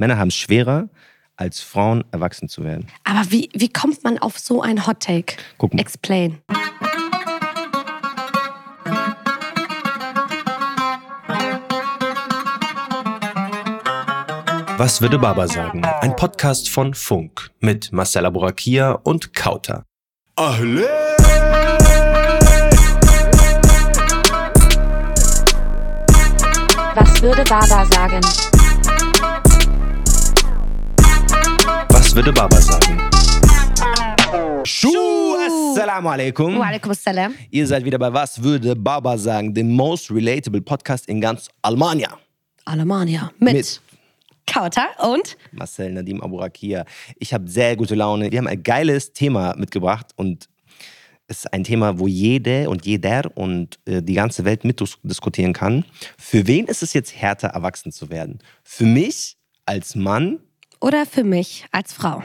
Männer haben es schwerer, als Frauen erwachsen zu werden. Aber wie, wie kommt man auf so ein Hot Take? Guck mal. Explain. Was würde Baba sagen? Ein Podcast von Funk mit Marcella Borakia und Kauter. Ahle! Was würde Baba sagen? Was würde Baba sagen? Schuh, assalamu alaikum. Wa alaikum assalam. Ihr seid wieder bei Was würde Baba sagen? Dem most relatable Podcast in ganz Almania. Alemannia. Mit, Mit. Kauter und Marcel Nadim Aburakia. Ich habe sehr gute Laune. Wir haben ein geiles Thema mitgebracht und es ist ein Thema, wo jede und jeder und äh, die ganze Welt mitdiskutieren kann. Für wen ist es jetzt härter, erwachsen zu werden? Für mich als Mann oder für mich als Frau.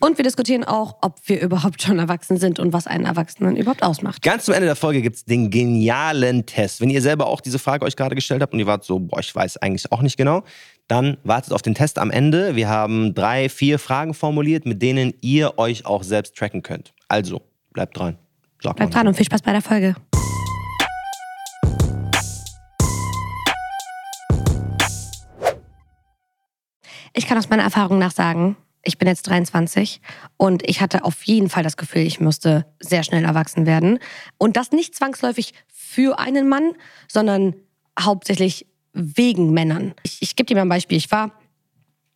Und wir diskutieren auch, ob wir überhaupt schon erwachsen sind und was einen Erwachsenen überhaupt ausmacht. Ganz zum Ende der Folge gibt es den genialen Test. Wenn ihr selber auch diese Frage euch gerade gestellt habt und ihr wart so, boah, ich weiß eigentlich auch nicht genau, dann wartet auf den Test am Ende. Wir haben drei, vier Fragen formuliert, mit denen ihr euch auch selbst tracken könnt. Also, bleibt dran. Sag Bleibt dran und viel Spaß bei der Folge. Ich kann aus meiner Erfahrung nach sagen, ich bin jetzt 23 und ich hatte auf jeden Fall das Gefühl, ich müsste sehr schnell erwachsen werden. Und das nicht zwangsläufig für einen Mann, sondern hauptsächlich wegen Männern. Ich, ich gebe dir mal ein Beispiel. Ich war,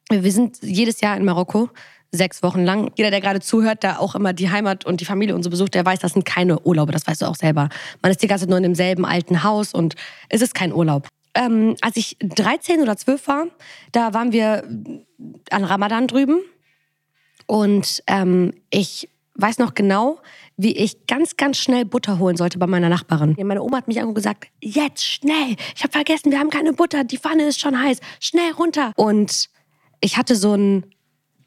wir sind jedes Jahr in Marokko, sechs Wochen lang. Jeder, der gerade zuhört, der auch immer die Heimat und die Familie und so besucht, der weiß, das sind keine Urlaube, das weißt du auch selber. Man ist die ganze Zeit nur in demselben alten Haus und es ist kein Urlaub. Ähm, als ich 13 oder 12 war, da waren wir an Ramadan drüben und ähm, ich weiß noch genau, wie ich ganz, ganz schnell Butter holen sollte bei meiner Nachbarin. Meine Oma hat mich angeguckt und gesagt, jetzt schnell, ich habe vergessen, wir haben keine Butter, die Pfanne ist schon heiß, schnell runter. Und ich hatte so ein,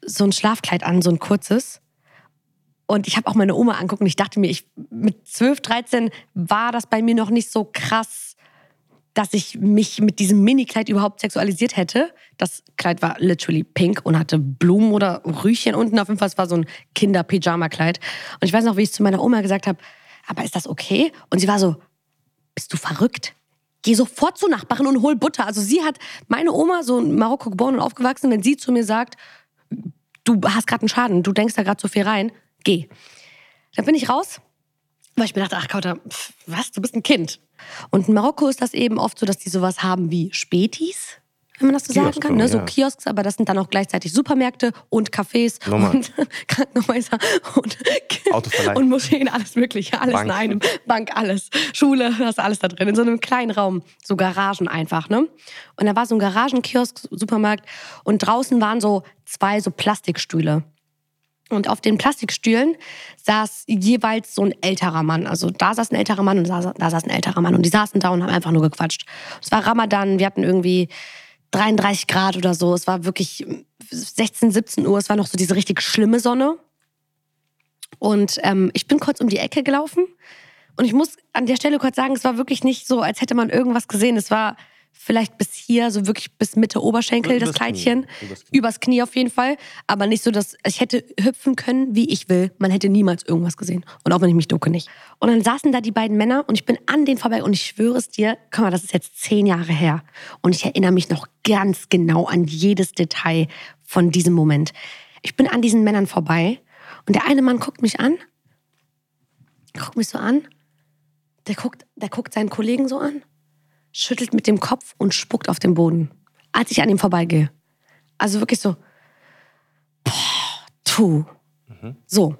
so ein Schlafkleid an, so ein kurzes. Und ich habe auch meine Oma angucken und ich dachte mir, ich, mit 12, 13 war das bei mir noch nicht so krass, dass ich mich mit diesem Minikleid überhaupt sexualisiert hätte. Das Kleid war literally pink und hatte Blumen oder Rüchen unten. Auf jeden Fall, es war so ein Kinder-Pyjama-Kleid. Und ich weiß noch, wie ich zu meiner Oma gesagt habe, aber ist das okay? Und sie war so, bist du verrückt? Geh sofort zur Nachbarin und hol Butter. Also sie hat, meine Oma, so in Marokko geboren und aufgewachsen, wenn sie zu mir sagt, du hast gerade einen Schaden, du denkst da gerade zu viel rein, geh. Dann bin ich raus, weil ich mir dachte, ach Kauter, was, du bist ein Kind. Und in Marokko ist das eben oft so, dass die sowas haben wie Spätis, wenn man das so sagen Kioske, kann. Ne? So ja. Kiosks, aber das sind dann auch gleichzeitig Supermärkte und Cafés Nochmal. und Krankenhäuser und, und Moscheen, alles mögliche, alles Bank. in einem. Bank, alles. Schule, das ist alles da drin, in so einem kleinen Raum. So Garagen einfach, ne? Und da war so ein Garagenkiosk, Supermarkt und draußen waren so zwei so Plastikstühle. Und auf den Plastikstühlen saß jeweils so ein älterer Mann. Also da saß ein älterer Mann und da, da saß ein älterer Mann. Und die saßen da und haben einfach nur gequatscht. Es war Ramadan, wir hatten irgendwie 33 Grad oder so. Es war wirklich 16, 17 Uhr. Es war noch so diese richtig schlimme Sonne. Und ähm, ich bin kurz um die Ecke gelaufen. Und ich muss an der Stelle kurz sagen, es war wirklich nicht so, als hätte man irgendwas gesehen. Es war vielleicht bis hier, so wirklich bis Mitte Oberschenkel, das Übers Knie. Kleidchen. Übers Knie. Übers Knie auf jeden Fall. Aber nicht so, dass ich hätte hüpfen können, wie ich will. Man hätte niemals irgendwas gesehen. Und auch wenn ich mich ducke, nicht. Und dann saßen da die beiden Männer und ich bin an denen vorbei und ich schwöre es dir, guck mal, das ist jetzt zehn Jahre her. Und ich erinnere mich noch ganz genau an jedes Detail von diesem Moment. Ich bin an diesen Männern vorbei und der eine Mann guckt mich an, guckt mich so an, der guckt, der guckt seinen Kollegen so an, schüttelt mit dem Kopf und spuckt auf den Boden, als ich an ihm vorbeigehe. Also wirklich so, boah, tu. So.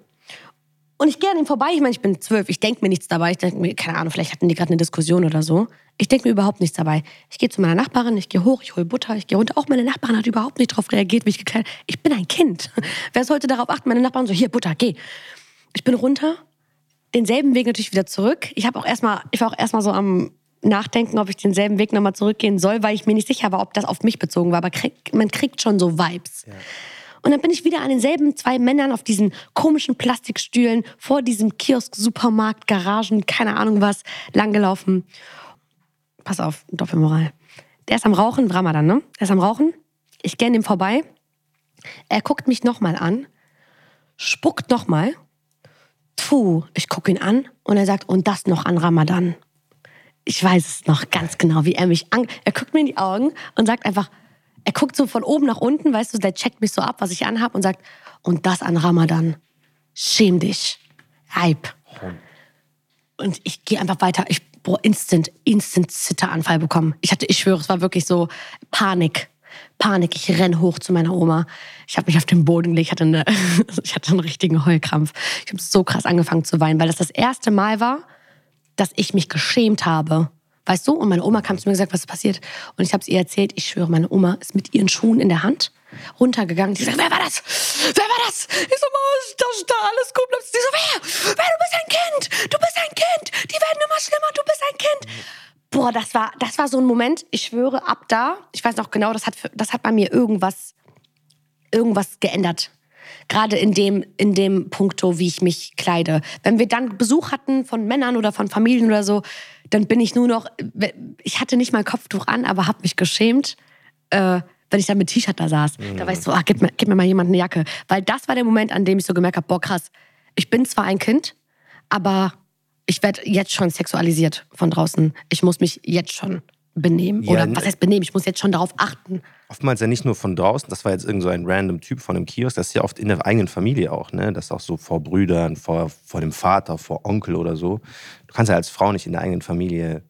Und ich gehe an ihm vorbei, ich meine, ich bin zwölf, ich denke mir nichts dabei. Ich denke mir, keine Ahnung, vielleicht hatten die gerade eine Diskussion oder so. Ich denke mir überhaupt nichts dabei. Ich gehe zu meiner Nachbarin, ich gehe hoch, ich hole Butter, ich gehe runter. Auch meine Nachbarin hat überhaupt nicht darauf reagiert, wie ich gekleidet Ich bin ein Kind. Wer sollte darauf achten? Meine Nachbarin so, hier, Butter, geh. Ich bin runter, denselben Weg natürlich wieder zurück. Ich habe auch erstmal, ich war auch erstmal so am Nachdenken, ob ich denselben Weg nochmal zurückgehen soll, weil ich mir nicht sicher war, ob das auf mich bezogen war. Aber krieg, man kriegt schon so Vibes. Und dann bin ich wieder an denselben zwei Männern auf diesen komischen Plastikstühlen vor diesem Kiosk, Supermarkt, Garagen, keine Ahnung was, langgelaufen. Pass auf, Doppelmoral. Der ist am Rauchen, Ramadan, ne? Der ist am Rauchen Ich gehe an ihm vorbei. Er guckt mich nochmal an, spuckt nochmal. Puh, ich gucke ihn an und er sagt, und das noch an Ramadan. Ich weiß es noch ganz genau, wie er mich an. Er guckt mir in die Augen und sagt einfach, er guckt so von oben nach unten, weißt du, der checkt mich so ab, was ich anhab und sagt, und das an Ramadan. Schäm dich. Hype. Und ich gehe einfach weiter. Ich, boah, instant, instant Zitteranfall bekommen. Ich hatte, ich schwöre, es war wirklich so Panik. Panik. Ich renn hoch zu meiner Oma. Ich habe mich auf den Boden gelegt. Ich hatte, eine, ich hatte einen richtigen Heulkrampf. Ich habe so krass angefangen zu weinen, weil das das erste Mal war, dass ich mich geschämt habe. Weißt du? Und meine Oma kam zu mir und gesagt, was ist passiert? Und ich habe es ihr erzählt. Ich schwöre, meine Oma ist mit ihren Schuhen in der Hand runtergegangen. Die sagt, wer war das? Wer war das? Ich so, ist das da? Alles gut. Die so, wer? Wer? Du bist ein Kind. Du bist ein Kind. Die werden immer schlimmer. Du bist ein Kind. Boah, das war, das war so ein Moment. Ich schwöre, ab da, ich weiß noch genau, das hat, das hat bei mir irgendwas, irgendwas geändert. Gerade in dem, in dem Punkto, wie ich mich kleide. Wenn wir dann Besuch hatten von Männern oder von Familien oder so, dann bin ich nur noch, ich hatte nicht mal Kopftuch an, aber habe mich geschämt. Äh, wenn ich dann mit T-Shirt da saß. Mhm. Da war ich so, ach, gib mir, gib mir mal jemand eine Jacke. Weil das war der Moment, an dem ich so gemerkt habe, boah, krass, ich bin zwar ein Kind, aber ich werde jetzt schon sexualisiert von draußen. Ich muss mich jetzt schon benehmen. Ja, Oder was heißt benehmen? Ich muss jetzt schon darauf achten. Oftmals ja nicht nur von draußen, das war jetzt irgend so ein random Typ von einem Kiosk, das ist ja oft in der eigenen Familie auch, ne? Das ist auch so vor Brüdern, vor, vor dem Vater, vor Onkel oder so. Du kannst ja als Frau nicht in der eigenen Familie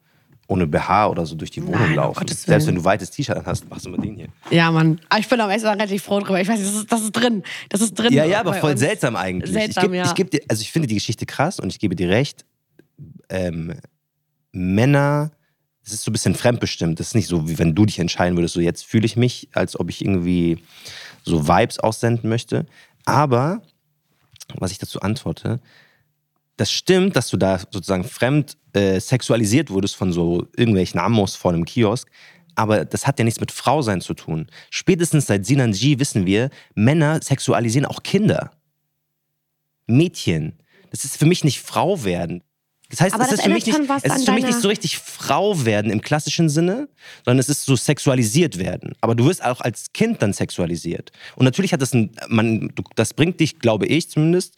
ohne BH oder so durch die Wohnung Nein, laufen. Um Selbst wenn du weites T-Shirt hast, machst du mit den hier. Ja, Mann. Aber ich bin am Ende relativ froh drüber. Ich weiß, das ist, das ist drin. Das ist drin. Ja, ja, aber voll uns. seltsam eigentlich. Seltsam, ich geb, ja. ich dir, also ich finde die Geschichte krass und ich gebe dir recht. Ähm, Männer, es ist so ein bisschen fremdbestimmt. Das ist nicht so, wie wenn du dich entscheiden würdest, so jetzt fühle ich mich, als ob ich irgendwie so Vibes aussenden möchte. Aber, was ich dazu antworte, das stimmt, dass du da sozusagen fremd äh, sexualisiert wurdest von so irgendwelchen Amos vor einem Kiosk. Aber das hat ja nichts mit Frau sein zu tun. Spätestens seit Sinanji wissen wir, Männer sexualisieren auch Kinder. Mädchen. Das ist für mich nicht Frau werden. Das heißt, aber es das ist für, mich nicht, es ist für mich nicht so richtig Frau werden im klassischen Sinne, sondern es ist so sexualisiert werden. Aber du wirst auch als Kind dann sexualisiert. Und natürlich hat das ein, man, das bringt dich, glaube ich zumindest,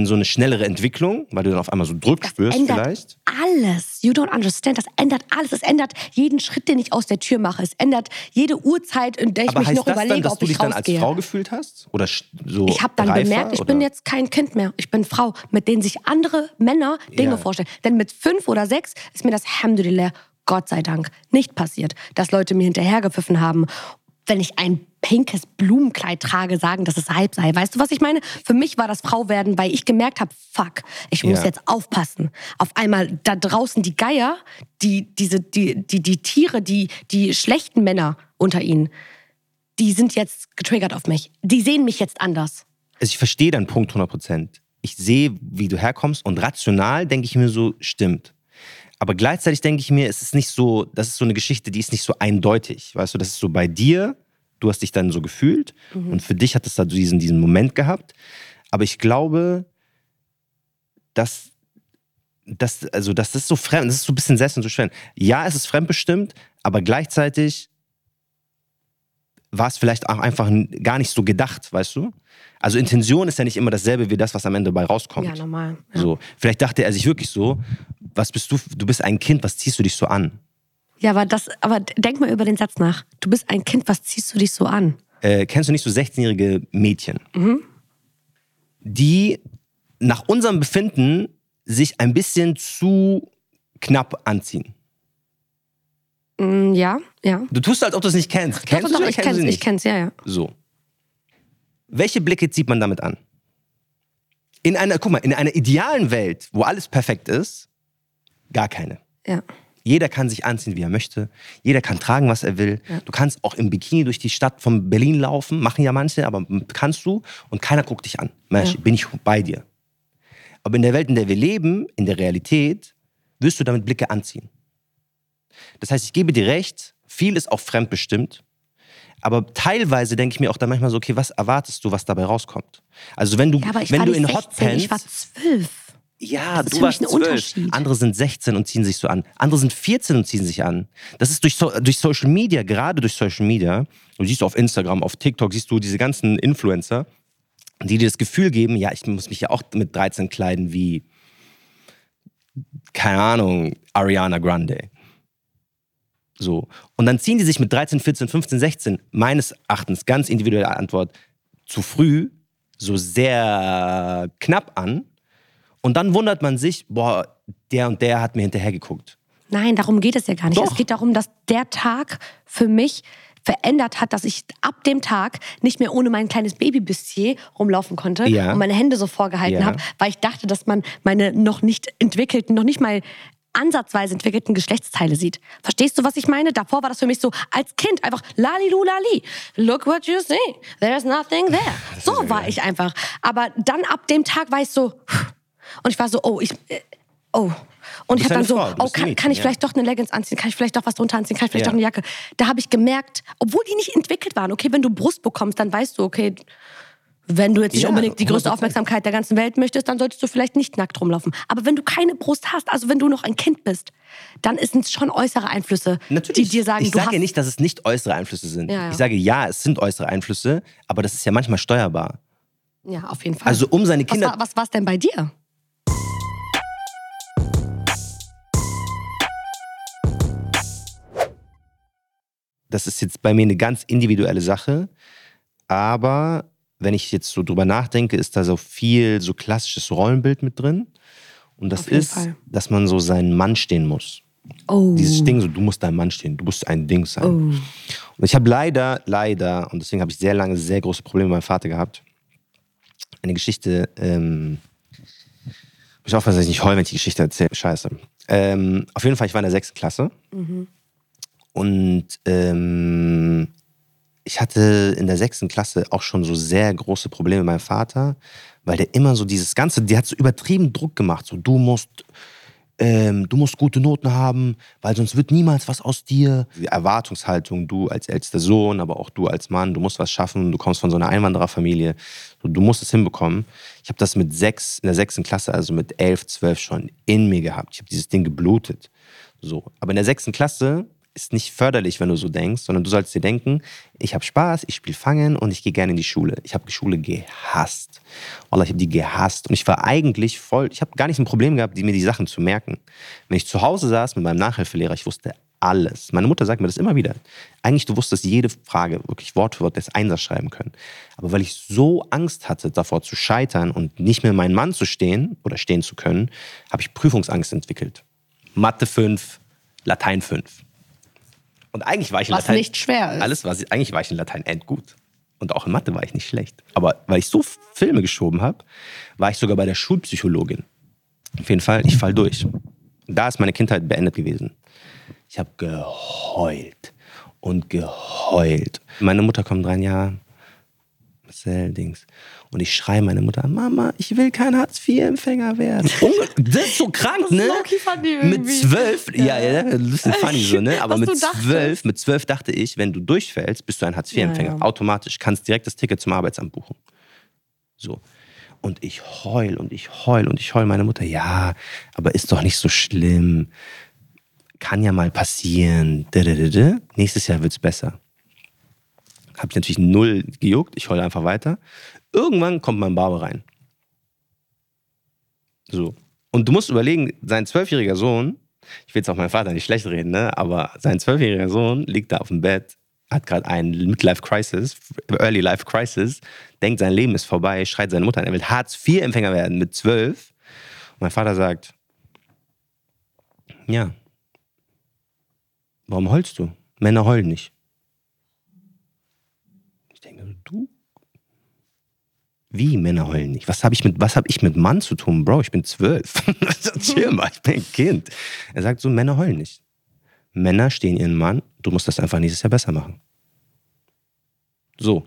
in so eine schnellere Entwicklung, weil du dann auf einmal so Druck das spürst ändert vielleicht? Alles. You don't understand. Das ändert alles. Es ändert jeden Schritt, den ich aus der Tür mache. Es ändert jede Uhrzeit, in der ich Aber mich noch überlege, dann, ob ich rausgehe. dass du dich dann als Frau gefühlt hast? Oder so Ich habe dann reifer, bemerkt, ich oder? bin jetzt kein Kind mehr. Ich bin Frau, mit denen sich andere Männer Dinge Ja. vorstellen. Denn mit fünf oder sechs ist mir das Alhamdulillah, Gott sei Dank, nicht passiert, dass Leute mir hinterhergepfiffen haben. Wenn ich ein pinkes Blumenkleid trage, sagen, dass es halb sei. Weißt du, was ich meine? Für mich war das Frauwerden, weil ich gemerkt habe, fuck, ich muss Ja. jetzt aufpassen. Auf einmal da draußen die Geier, die, diese, die, die, die Tiere, die, die schlechten Männer unter ihnen, die sind jetzt getriggert auf mich. Die sehen mich jetzt anders. Also ich verstehe deinen Punkt 100 Prozent. Ich sehe, wie du herkommst und rational denke ich mir so, stimmt. Aber gleichzeitig denke ich mir, es ist nicht so, das ist so eine Geschichte, die ist nicht so eindeutig. Weißt du, das ist so bei dir, du hast dich dann so gefühlt und für dich hat es da diesen, diesen Moment gehabt. Aber ich glaube, dass, also, dass das so fremd, das ist so ein bisschen selbst und so schwer. Ja, es ist fremdbestimmt, aber gleichzeitig war es vielleicht auch einfach gar nicht so gedacht, weißt du? Also Intention ist ja nicht immer dasselbe wie das, was am Ende dabei rauskommt. Ja, normal. Ja. So, vielleicht dachte er sich wirklich so, was bist du, du bist ein Kind, was ziehst du dich so an? Ja, aber das, aber denk mal über den Satz nach. Du bist ein Kind, was ziehst du dich so an? Äh, kennst du nicht so 16-jährige Mädchen, die nach unserem Befinden sich ein bisschen zu knapp anziehen? Mm, ja, ja. Du tust als ob du es nicht kennst. Kennst doch, du doch, oder ich kennst kenn's, nicht? ich kenn's, ja, ja. So. Welche Blicke zieht man damit an? In einer, guck mal, in einer idealen Welt, wo alles perfekt ist, gar keine. Ja. Jeder kann sich anziehen, wie er möchte. Jeder kann tragen, was er will. Du kannst auch im Bikini durch die Stadt von Berlin laufen. Machen ja manche, aber kannst du. Und keiner guckt dich an. Mensch, Ja. bin ich bei dir. Aber in der Welt, in der wir leben, in der Realität, wirst du damit Blicke anziehen. Das heißt, ich gebe dir recht, viel ist auch fremdbestimmt. Aber teilweise denke ich mir auch dann manchmal so, okay, was erwartest du, was dabei rauskommt? Also wenn du, Ja, wenn du in Hot 16, Pants, ich war zwölf. Ja, Das ist du warst mich ein 12. Unterschied. Andere sind 16 und ziehen sich so an. Andere sind 14 und ziehen sich an. Das ist durch, so, durch Social Media, gerade durch Social Media. Du siehst auf Instagram, auf TikTok, siehst du diese ganzen Influencer, die dir das Gefühl geben, ja, ich muss mich ja auch mit 13 kleiden wie, keine Ahnung, Ariana Grande. So. Und dann ziehen die sich mit 13, 14, 15, 16, meines Erachtens, ganz individuelle Antwort, zu früh, so sehr knapp an. Und dann wundert man sich, boah, der und der hat mir hinterhergeguckt. Nein, darum geht es ja gar nicht. Doch. Es geht darum, dass der Tag für mich verändert hat, dass ich ab dem Tag nicht mehr ohne mein kleines Babybustier rumlaufen konnte Ja. und meine Hände so vorgehalten Ja. habe, weil ich dachte, dass man meine noch nicht entwickelten, noch nicht mal ansatzweise entwickelten Geschlechtsteile sieht. Verstehst du, was ich meine? Davor war das für mich so als Kind einfach lali lali. Look what you see. There's nothing there. So war ich einfach. Aber dann ab dem Tag war ich so und ich war so, oh, ich äh, oh und ich habe dann so, Frau, oh, kann, kann ich ja. vielleicht doch eine Leggings anziehen? Kann ich vielleicht doch was drunter anziehen? Kann ich vielleicht Ja. doch eine Jacke? Da habe ich gemerkt, obwohl die nicht entwickelt waren, okay, wenn du Brust bekommst, dann weißt du, okay, wenn du jetzt nicht Ja, unbedingt die größte 100%. Aufmerksamkeit der ganzen Welt möchtest, dann solltest du vielleicht nicht nackt rumlaufen. Aber wenn du keine Brust hast, also wenn du noch ein Kind bist, dann sind es schon äußere Einflüsse, die dir sagen, ich du sage ja nicht, dass es nicht äußere Einflüsse sind. Ja. Ich sage ja, es sind äußere Einflüsse, aber das ist ja manchmal steuerbar. Ja, auf jeden Fall. Also um seine was Kinder. war, was war's denn bei dir? Das ist jetzt bei mir eine ganz individuelle Sache, aber wenn ich jetzt so drüber nachdenke, ist da so viel so klassisches Rollenbild mit drin. Und das ist, Fall. dass man so seinen Mann stehen muss. Oh. Dieses Ding, so du musst dein Mann stehen, du musst ein Ding sein. oh. Und ich habe leider, leider, und deswegen habe ich sehr lange sehr große Probleme mit meinem Vater gehabt. Eine Geschichte, ähm, ich hoffe, dass ich nicht heul, wenn ich die Geschichte erzähle. Scheiße. Ähm, auf jeden Fall, ich war in der sechsten Klasse. Und ähm, ich hatte in der sechsten Klasse auch schon so sehr große Probleme mit meinem Vater, weil der immer so dieses Ganze, der hat so übertrieben Druck gemacht. So, du musst ähm, du musst gute Noten haben, weil sonst wird niemals was aus dir. Die Erwartungshaltung, du als ältester Sohn, aber auch du als Mann, du musst was schaffen, du kommst von so einer Einwandererfamilie, so, du musst es hinbekommen. Ich habe das mit sechs, in der sechsten Klasse, also mit elf, zwölf schon in mir gehabt. Ich habe dieses Ding geblutet. So. Aber in der sechsten Klasse ist nicht förderlich, wenn du so denkst, sondern du sollst dir denken, ich habe Spaß, ich spiele Fangen und ich gehe gerne in die Schule. Ich habe die Schule gehasst. Wallah, ich habe die gehasst. Und ich war eigentlich voll, ich habe gar nicht ein Problem gehabt, die, mir die Sachen zu merken. Wenn ich zu Hause saß mit meinem Nachhilfelehrer, ich wusste alles. Meine Mutter sagt mir das immer wieder. Eigentlich, du wusstest jede Frage, wirklich Wort für Wort, das Einsatz schreiben können. Aber weil ich so Angst hatte, davor zu scheitern und nicht mehr mein Mann zu stehen oder stehen zu können, habe ich Prüfungsangst entwickelt. Mathe 5, Latein 5. Und eigentlich war ich in Was Latein. nicht schwer ist. Alles war, eigentlich war ich in Latein endgut. Und auch in Mathe war ich nicht schlecht. Aber weil ich so Filme geschoben habe, war ich sogar bei der Schulpsychologin. Auf jeden Fall, ich fall durch. Da ist meine Kindheit beendet gewesen. Ich habe geheult und geheult. Meine Mutter kommt rein, ja, Marcel, Dings. Und ich schreie meine Mutter an, Mama, ich will kein Hartz-IV-Empfänger werden. Das ist so krank, Das ne? funny Mit irgendwie. zwölf, ja, ja, das ist ein funny so, ne? Aber mit zwölf, mit zwölf dachte ich, wenn du durchfällst, bist du ein Hartz-IV-Empfänger. Ja, ja. Automatisch, kannst direkt das Ticket zum Arbeitsamt buchen. So. Und ich heul und ich heul und ich heul meine Mutter, ja, aber ist doch nicht so schlimm. Kann ja mal passieren. Nächstes Jahr wird's besser. Hab ich natürlich null gejuckt, ich heule einfach weiter. Irgendwann kommt mein Barber rein. So. Und du musst überlegen, sein zwölfjähriger Sohn, ich will jetzt auch meinen Vater nicht schlecht reden, ne? aber sein zwölfjähriger Sohn liegt da auf dem Bett, hat gerade einen Midlife-Crisis, Early Life Crisis, denkt, sein Leben ist vorbei, schreit seine Mutter an, er will Hartz-IV-Empfänger werden mit zwölf. Mein Vater sagt, ja, warum heulst du? Männer heulen nicht. Ich denke, du wie Männer heulen nicht? Was habe ich, mit- ich mit Mann zu tun? Bro, ich bin zwölf. Chill mal, ich bin ein Kind. Er sagt so, Männer heulen nicht. Männer stehen ihren Mann, du musst das einfach nächstes Jahr besser machen. So.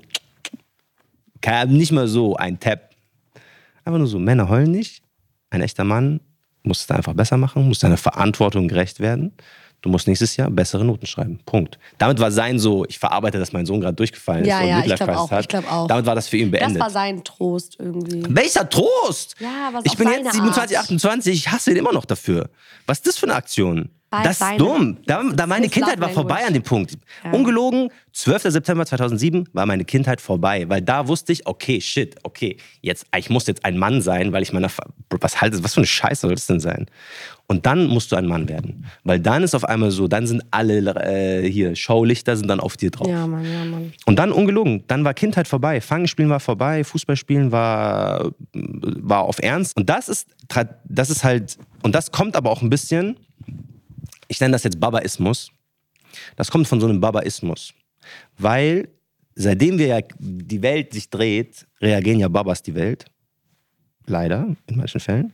Nicht mal so ein Tap. Einfach nur so, Männer heulen nicht. Ein echter Mann muss es einfach besser machen, muss seiner Verantwortung gerecht werden. Du musst nächstes Jahr bessere Noten schreiben. Punkt. Damit war sein so, ich verarbeite, dass mein Sohn gerade durchgefallen ist Ja, und ja, ich Midlife glaube Crisis auch, hat. ich glaub auch. Damit war das für ihn Das beendet. war sein Trost irgendwie. Welcher Trost? Ja, aber ich bin jetzt 27, Art. 28, ich hasse ihn immer noch dafür. Was ist das für eine Aktion? Das ist dumm. Da, da meine Kindheit war vorbei an dem Punkt. Ungelogen, 12. September 2007 war meine Kindheit vorbei, weil da wusste ich, okay, shit, okay, jetzt, ich muss jetzt ein Mann sein, weil ich meiner, was halt, was für eine Scheiße soll das denn sein? Und dann musst du ein Mann werden, weil dann ist auf einmal so, dann sind alle äh, hier Showlichter sind dann auf dir drauf. Ja, Mann, ja, Mann. Und dann ungelogen, dann war Kindheit vorbei. Fangenspielen war vorbei, Fußballspielen war, war auf Ernst. Und das ist, das ist halt, und das kommt aber auch ein bisschen, ich nenne das jetzt Babaismus. Das kommt von so einem Babaismus. Weil seitdem wir ja die Welt sich dreht, reagieren ja Babas die Welt. Leider, in manchen Fällen.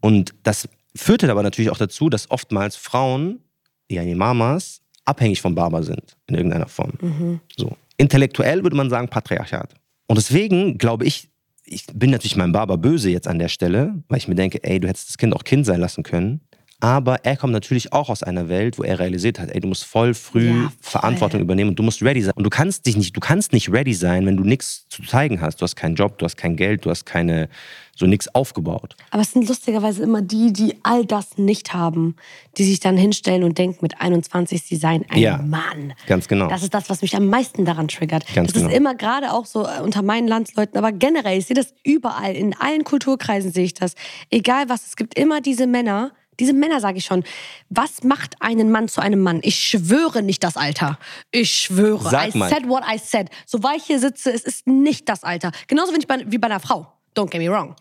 Und das führte aber natürlich auch dazu, dass oftmals Frauen, ja die Mamas, abhängig vom Baba sind, in irgendeiner Form. So. Intellektuell würde man sagen Patriarchat. Und deswegen glaube ich, ich bin natürlich meinem Baba böse jetzt an der Stelle, weil ich mir denke, ey, du hättest das Kind auch Kind sein lassen können. Aber er kommt natürlich auch aus einer Welt, wo er realisiert hat, ey, du musst voll früh Ja, voll. Verantwortung übernehmen und du musst ready sein. Und du kannst dich nicht, du kannst nicht ready sein, wenn du nichts zu zeigen hast. Du hast keinen Job, du hast kein Geld, du hast keine, so nichts aufgebaut. Aber es sind lustigerweise immer die, die all das nicht haben, die sich dann hinstellen und denken, mit 21, sie seien ein Ja. Mann. Ganz genau. Das ist das, was mich am meisten daran triggert. Ganz das ist genau. immer gerade auch so äh, unter meinen Landsleuten, aber generell, ich sehe das überall, in allen Kulturkreisen sehe ich das. Egal was, es gibt immer diese Männer, diese Männer sage ich schon, was macht einen Mann zu einem Mann? Ich schwöre nicht das Alter. Ich schwöre. Sag I mal. said what I said. So war ich hier sitze, es ist nicht das Alter. Genauso wie, ich bei, wie bei einer Frau. Don't get me wrong.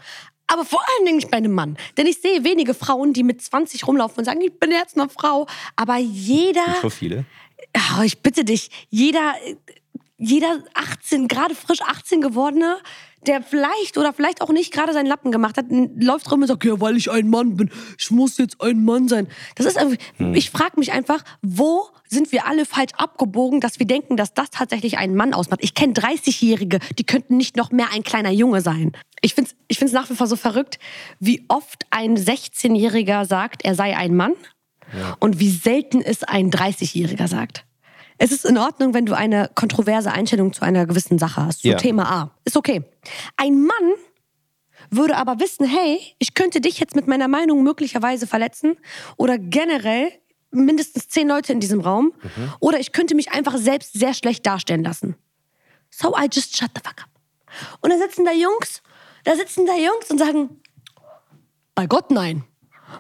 Aber vor allen Dingen nicht bei einem Mann. Denn ich sehe wenige Frauen, die mit 20 rumlaufen und sagen, ich bin jetzt eine Frau. Aber jeder Nicht so viele. Oh, ich bitte dich, jeder, jeder 18, gerade frisch 18 gewordene, der vielleicht oder vielleicht auch nicht gerade seinen Lappen gemacht hat, läuft rum und sagt, ja, weil ich ein Mann bin, ich muss jetzt ein Mann sein. Das ist irgendwie, ich frage mich einfach, wo sind wir alle falsch abgebogen, dass wir denken, dass das tatsächlich einen Mann ausmacht. Ich kenne 30-Jährige, die könnten nicht noch mehr ein kleiner Junge sein. Ich finde es ich find's nach wie vor so verrückt, wie oft ein 16-Jähriger sagt, er sei ein Mann und wie selten es ein 30-Jähriger sagt. Es ist in Ordnung, wenn du eine kontroverse Einstellung zu einer gewissen Sache hast. So Ja. Thema A. Ist okay. Ein Mann würde aber wissen, hey, ich könnte dich jetzt mit meiner Meinung möglicherweise verletzen oder generell mindestens zehn Leute in diesem Raum oder ich könnte mich einfach selbst sehr schlecht darstellen lassen. So I just shut the fuck up. Und da sitzen da Jungs, da sitzen da Jungs und sagen, bei Gott nein.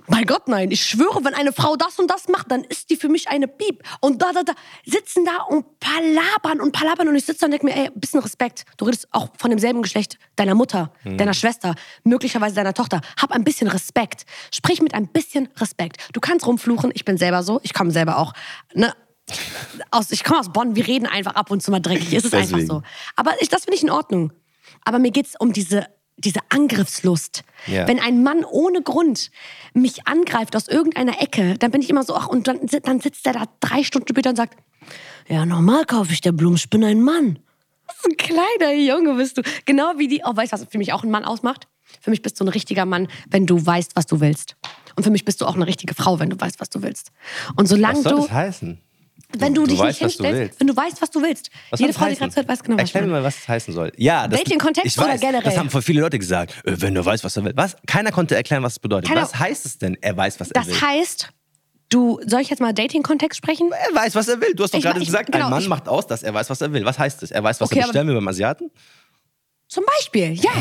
Bei Gott nein. Ich schwöre, wenn eine Frau das und das macht, dann ist die für mich eine Piep. Und da, da, da, sitzen da und palabern und palabern. Und ich sitze da und denke mir, ey, ein bisschen Respekt. Du redest auch von demselben Geschlecht deiner Mutter, deiner Schwester, möglicherweise deiner Tochter. Hab ein bisschen Respekt. Sprich mit ein bisschen Respekt. Du kannst rumfluchen. Ich bin selber so. Ich komme selber auch. Ne? Aus, ich komme aus Bonn. Wir reden einfach ab und zu mal dreckig. Es ist einfach Deswegen. so. Aber ich, das finde ich in Ordnung. Aber mir geht es um diese, diese Angriffslust. Ja. Wenn ein Mann ohne Grund mich angreift aus irgendeiner Ecke, dann bin ich immer so, ach, und dann, dann sitzt er da drei Stunden später und sagt, ja, normal kaufe ich der Blumen, ich bin ein Mann. So ein kleiner Junge bist du. Genau wie die, oh, weißt du, was für mich auch ein Mann ausmacht? Für mich bist du ein richtiger Mann, wenn du weißt, was du willst. Und für mich bist du auch eine richtige Frau, wenn du weißt, was du willst. Und solange Was soll du, das heißen? Wenn du, Du dich weißt, nicht du hinstellst, willst. wenn du weißt, was du willst. Was Jede Frau, das die gerade heißen? zuhört, weiß genau, was Erklär mir mal, was das heißen soll. Ja, das, Dating-Kontext ich oder weiß, generell? Das haben voll viele Leute gesagt. Äh, Wenn du weißt, was er will. Was? Keiner konnte erklären, was es bedeutet. Keiner- Was heißt es denn, er weiß, was er will? Das heißt, du, soll ich jetzt mal Dating-Kontext sprechen? er weiß, was er will. Du hast doch Ich- gerade ich- gesagt, genau, ein Mann ich- macht aus, dass er weiß, was er will. Was heißt es? Er weiß, was Okay, er bestellen will beim Asiaten? Zum Beispiel. Ja, geh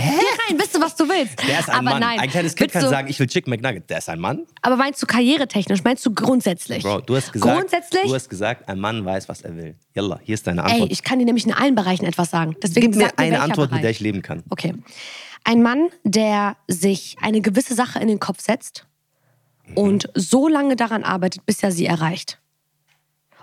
rein, wisst du, was du willst. Der ist ein aber Mann. nein. Ein kleines Kind Willst kann du, sagen, ich will Chicken McNugget. Der ist ein Mann? Aber meinst du karrieretechnisch? Meinst du grundsätzlich? Bro, du hast gesagt, Grundsätzlich? du hast gesagt, ein Mann weiß, was er will. Yalla, hier ist deine Ey, Antwort. ich kann dir nämlich in allen Bereichen etwas sagen. Deswegen Gib mir sag eine welcher Antwort, mit der ich leben kann. Okay. Ein Mann, der sich eine gewisse Sache in den Kopf setzt Mhm. und so lange daran arbeitet, bis er sie erreicht.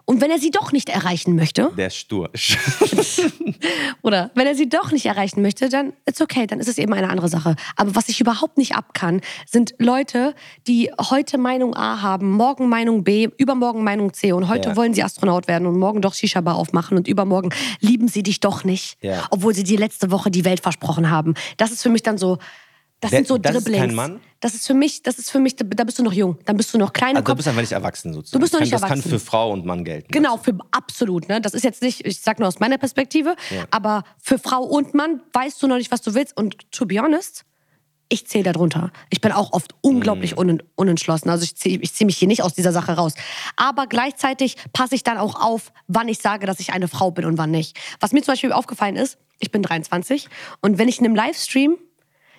Und wenn er sie doch nicht erreichen möchte, Der ist stur. oder wenn er sie doch nicht erreichen möchte, dann ist okay, dann ist es eben eine andere Sache. Aber was ich überhaupt nicht ab kann, sind Leute, die heute Meinung A haben, morgen Meinung B, übermorgen Meinung C und heute Ja. wollen sie Astronaut werden und morgen doch Shisha-Bar aufmachen und übermorgen lieben sie dich doch nicht, Ja. obwohl sie dir letzte Woche die Welt versprochen haben. Das ist für mich dann so, Das Der- sind so das ist Dribblings. kein Mann? Das ist für mich, das ist für mich, da bist du noch jung. Dann bist du noch kleiner Also du bist einfach nicht erwachsen sozusagen. Du bist noch nicht das erwachsen. kann für Frau und Mann gelten. Genau, für absolut. Ne? Das ist jetzt nicht, ich sag nur aus meiner Perspektive, Ja. aber für Frau und Mann weißt du noch nicht, was du willst. Und to be honest, ich zähle darunter. Ich bin auch oft unglaublich Mhm. unen, unentschlossen. Also ich ziehe zieh mich hier nicht aus dieser Sache raus. Aber gleichzeitig passe ich dann auch auf, wann ich sage, dass ich eine Frau bin und wann nicht. Was mir zum Beispiel aufgefallen ist, ich bin 23 und wenn ich in einem Livestream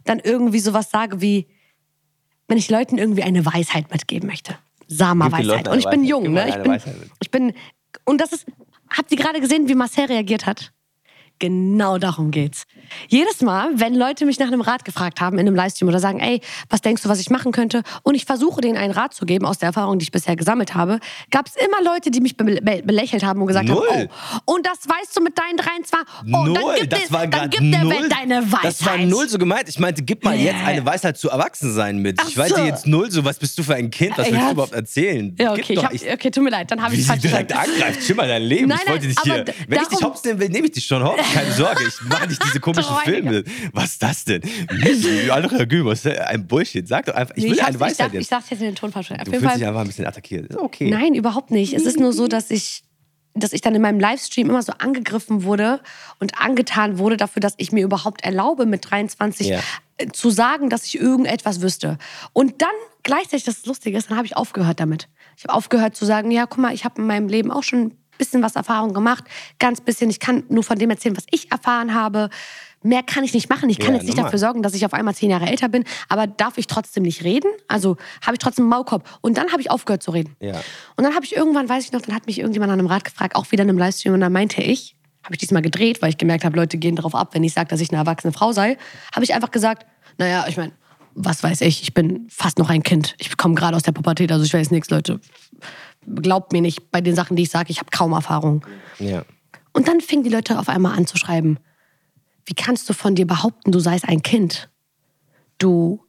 dann irgendwie sowas sage wie, wenn ich Leuten irgendwie eine Weisheit mitgeben möchte. Sama-Weisheit. Und ich bin Weisheit. jung, ne? Ich bin, ich bin, und das ist, habt ihr gerade gesehen, wie Marcel reagiert hat? Genau darum geht's. Jedes Mal, wenn Leute mich nach einem Rat gefragt haben in einem Livestream oder sagen, ey, was denkst du, was ich machen könnte? Und ich versuche denen einen Rat zu geben aus der Erfahrung, die ich bisher gesammelt habe, gab es immer Leute, die mich be be belächelt haben und gesagt Null. haben, oh, und das weißt du mit deinen 23, oh, null, dann gib, das dir, war dann gib der null. Welt deine Weisheit. Das war null so gemeint. Ich meinte, gib mal jetzt eine Weisheit zu Erwachsensein mit. Ach ich meinte so. jetzt null so, was bist du für ein Kind? Was willst Ja. du überhaupt erzählen? Ja, okay, hab, okay, tut mir leid, dann habe ich falsch direkt verstanden. angreift. Schimmer dein Leben. Nein, ich wollte nein, dich hier. Wenn ich dich darum- hops nehmen will, nehme ich dich schon hops. Keine Sorge. Ich mache nicht diese komischen Filme. Was ist das denn? Andere Güber, was ist ein Bullshit. Sag doch einfach, ich Nee, will hab's- eine ich, Weisheit ich jetzt. sag's jetzt in den Tonfall schon. Du fühlst dich einfach ein bisschen attackiert. Ist okay. Nein, überhaupt nicht. Es ist nur so, dass ich, dass ich dann in meinem Livestream immer so angegriffen wurde und angetan wurde dafür, dass ich mir überhaupt erlaube, mit 23 Ja. äh, zu sagen, dass ich irgendetwas wüsste. Und dann gleichzeitig, das Lustige ist, dann habe ich aufgehört damit. Ich habe aufgehört zu sagen, ja, guck mal, ich habe in meinem Leben auch schon bisschen was Erfahrung gemacht, ganz bisschen. Ich kann nur von dem erzählen, was ich erfahren habe. Mehr kann ich nicht machen. Ich kann Ja, jetzt nicht dafür sorgen, dass ich auf einmal zehn Jahre älter bin, aber darf ich trotzdem nicht reden? Also habe ich trotzdem einen Maulkorb. Und dann habe ich aufgehört zu reden. Ja. Und dann habe ich irgendwann, weiß ich noch, dann hat mich irgendjemand an einem Rat gefragt, auch wieder in einem Livestream, und dann meinte ich, habe ich diesmal gedreht, weil ich gemerkt habe, Leute gehen darauf ab, wenn ich sage, dass ich eine erwachsene Frau sei, habe ich einfach gesagt, naja, ich meine, was weiß ich, ich bin fast noch ein Kind. Ich komme gerade aus der Pubertät, also ich weiß nichts, Leute. Glaubt mir nicht bei den Sachen, die ich sage, ich habe kaum Erfahrung. Ja. Und dann fingen die Leute auf einmal an zu schreiben, wie kannst du von dir behaupten, du seist ein Kind? Du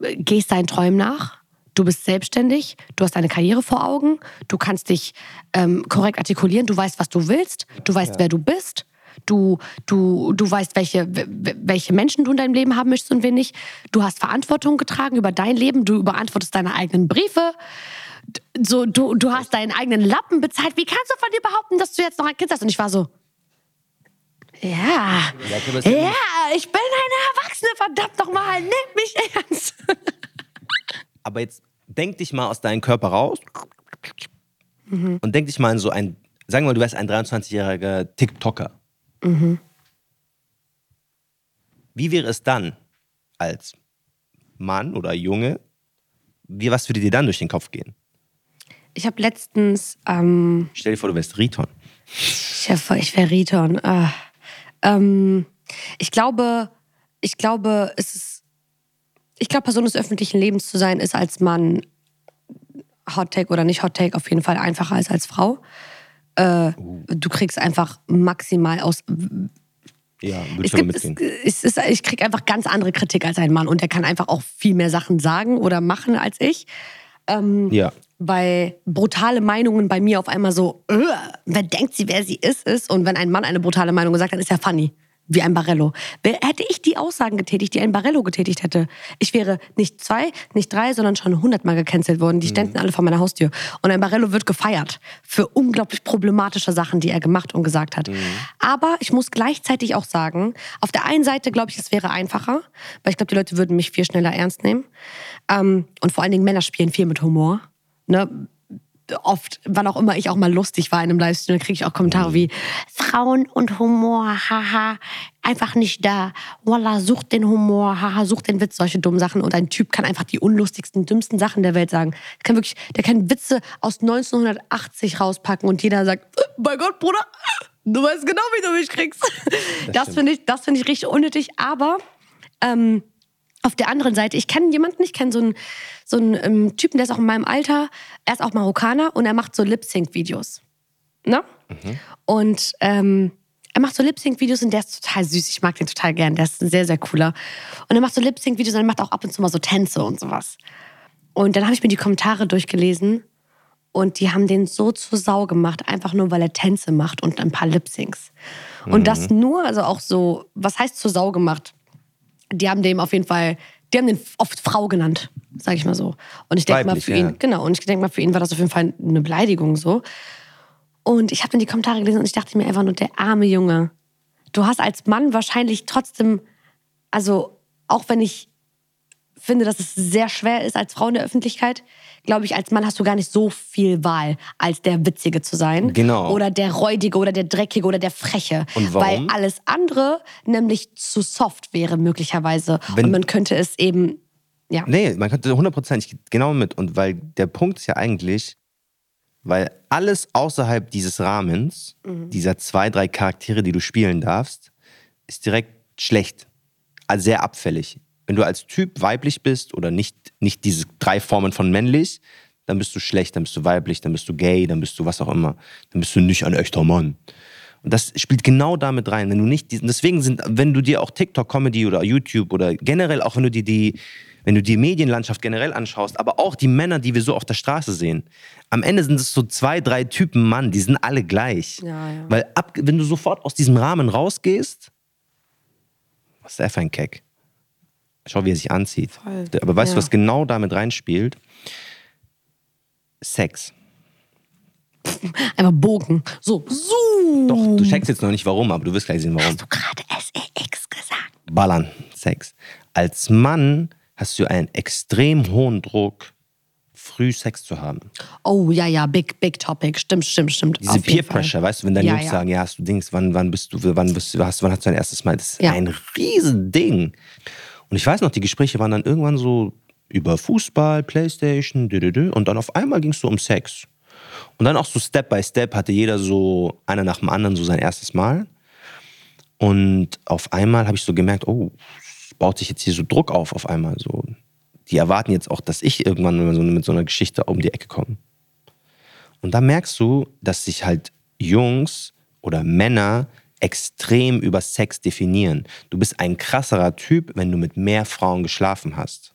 äh, gehst deinen Träumen nach, du bist selbstständig, du hast eine Karriere vor Augen, du kannst dich ähm, korrekt artikulieren, du weißt, was du willst, du weißt, wer du bist. Du, du, du weißt, welche, welche Menschen du in deinem Leben haben möchtest und wen nicht. Du hast Verantwortung getragen über dein Leben. Du beantwortest deine eigenen Briefe. So, du, du hast deinen eigenen Lappen bezahlt. Wie kannst du von dir behaupten, dass du jetzt noch ein Kind hast? Und ich war so, ja ja, ich bin eine Erwachsene, verdammt nochmal, nimm mich ernst. Aber jetzt denk dich mal aus deinem Körper raus Mhm. und denk dich mal in so ein, sagen wir mal, du wärst ein 23-jähriger TikToker. Mhm. Wie wäre es dann als Mann oder Junge? Wie, was würde dir dann durch den Kopf gehen? Ich habe letztens, ähm, Stell dir vor, du wärst Riton. Chef, ich wäre Riton. Ah. Ähm, ich glaube, ich glaube, es ist, ich glaube, Person des öffentlichen Lebens zu sein, ist als Mann Hot Take oder nicht Hot Take auf jeden Fall einfacher als als Frau. Äh, Du kriegst einfach maximal aus. Ja, Es gibt, es, mitgehen. es ist, ich krieg einfach ganz andere Kritik als ein Mann und der kann einfach auch viel mehr Sachen sagen oder machen als ich. Ja. Weil brutale Meinungen bei mir auf einmal so, "Ugh, wer denkt sie, wer sie ist, ist. Und wenn ein Mann eine brutale Meinung gesagt hat, ist er funny. Wie ein Barello. Hätte ich die Aussagen getätigt, die ein Barello getätigt hätte, ich wäre nicht zwei, nicht drei, sondern schon hundertmal gecancelt worden. Die ständen alle vor meiner Haustür. Und ein Barello wird gefeiert für unglaublich problematische Sachen, die er gemacht und gesagt hat. Aber ich muss gleichzeitig auch sagen, auf der einen Seite glaube ich, es wäre einfacher, weil ich glaube, die Leute würden mich viel schneller ernst nehmen. Ähm, und vor allen Dingen Männer spielen viel mit Humor. Ne? Oft, wann auch immer ich auch mal lustig war in einem Livestream, dann kriege ich auch Kommentare wie Frauen und Humor, haha, einfach nicht da. Wallah, sucht den Humor, haha, sucht den Witz, solche dummen Sachen. Und ein Typ kann einfach die unlustigsten, dümmsten Sachen der Welt sagen. Der kann wirklich, der kann Witze aus 1980 rauspacken und jeder sagt, "Äh, bei Gott, Bruder, du weißt genau, wie du mich kriegst. Das, stimmt. finde ich, das finde ich richtig unnötig, aber ähm, auf der anderen Seite, ich kenne jemanden, ich kenne so einen, so einen ähm, Typen, der ist auch in meinem Alter, er ist auch Marokkaner und er macht so Lip-Sync-Videos. Ne? Und ähm, er macht so Lip-Sync-Videos und der ist total süß. Ich mag den total gern. Der ist ein sehr, sehr cooler. Und er macht so Lip-Sync-Videos und er macht auch ab und zu mal so Tänze und sowas. Und dann habe ich mir die Kommentare durchgelesen und die haben den so zur Sau gemacht, einfach nur weil er Tänze macht und ein paar Lip-Syncs. Und das nur, also auch so, was heißt zur Sau gemacht? Die haben dem auf jeden Fall, die haben den oft Frau genannt, sag ich mal so. Und ich denke mal für ja. ihn, genau, und ich denke mal für ihn war das auf jeden Fall eine Beleidigung so. Und ich habe dann die Kommentare gelesen und ich dachte mir einfach nur, der arme Junge. Du hast als Mann wahrscheinlich trotzdem, also auch wenn ich finde, dass es sehr schwer ist als Frau in der Öffentlichkeit, glaube ich, als Mann hast du gar nicht so viel Wahl, als der Witzige zu sein. Genau. Oder der Räudige oder der Dreckige oder der Freche. Und warum? Weil alles andere nämlich zu soft wäre möglicherweise. Wenn- und man könnte es eben, ja. Nee, man könnte 100% genau mit. Und weil der Punkt ist ja eigentlich, weil alles außerhalb dieses Rahmens, dieser zwei, drei Charaktere, die du spielen darfst, ist direkt schlecht. Also sehr abfällig. Wenn du als Typ weiblich bist oder nicht, nicht diese drei Formen von männlich, dann bist du schlecht, dann bist du weiblich, dann bist du gay, dann bist du was auch immer. Dann bist du nicht ein echter Mann. Und das spielt genau damit rein. Wenn du nicht diesen, deswegen sind, wenn du dir auch TikTok-Comedy oder YouTube oder generell auch wenn du dir die, wenn du die Medienlandschaft generell anschaust, aber auch die Männer, die wir so auf der Straße sehen, am Ende sind es so zwei, drei Typen Mann, die sind alle gleich. Ja, ja. Weil ab, wenn du sofort aus diesem Rahmen rausgehst, was ist der für ein Keck? Schau, wie er sich anzieht. Voll. Aber weißt du, Ja. was genau damit reinspielt? Sex. Einfach Bogen. So, so. Doch, du checkst jetzt noch nicht warum, aber du wirst gleich sehen, warum. Hast du gerade SEX gesagt? Ballern, Sex. Als Mann hast du einen extrem hohen Druck, früh Sex zu haben. Oh, ja, ja, big, big topic. Stimmt, stimmt, stimmt. Diese Peer Fall. Pressure, weißt du, wenn deine Ja, Jungs ja. sagen, ja, hast du Dings, wann, wann bist du, wann bist du, hast, wann hast du dein erstes Mal? Das ist Ja. ein riesen Ding. Und ich weiß noch, die Gespräche waren dann irgendwann so über Fußball, Playstation, dü, und dann auf einmal ging es so um Sex. Und dann auch so Step by Step hatte jeder so, einer nach dem anderen, so sein erstes Mal. Und auf einmal habe ich so gemerkt, oh, baut sich jetzt hier so Druck auf, auf einmal. So. Die erwarten jetzt auch, dass ich irgendwann so, mit so einer Geschichte um die Ecke komme. Und da merkst du, dass sich halt Jungs oder Männer extrem über Sex definieren. Du bist ein krasserer Typ, wenn du mit mehr Frauen geschlafen hast.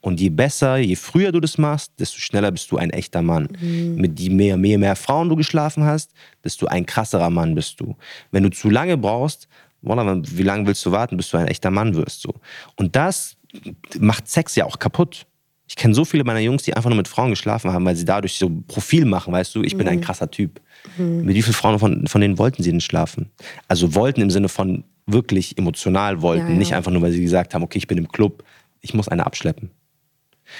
Und je besser, je früher du das machst, desto schneller bist du ein echter Mann. Mit je mehr, mehr, mehr Frauen du geschlafen hast, desto ein krasserer Mann bist du. Wenn du zu lange brauchst, wie lange willst du warten, bis du ein echter Mann wirst? So. Und das macht Sex ja auch kaputt. Ich kenne so viele meiner Jungs, die einfach nur mit Frauen geschlafen haben, weil sie dadurch so Profil machen, weißt du, ich bin ein krasser Typ. Mit wie vielen Frauen von, von denen wollten sie denn schlafen? Also wollten im Sinne von wirklich emotional wollten, Ja, ja. nicht einfach nur, weil sie gesagt haben, okay, ich bin im Club, ich muss eine abschleppen.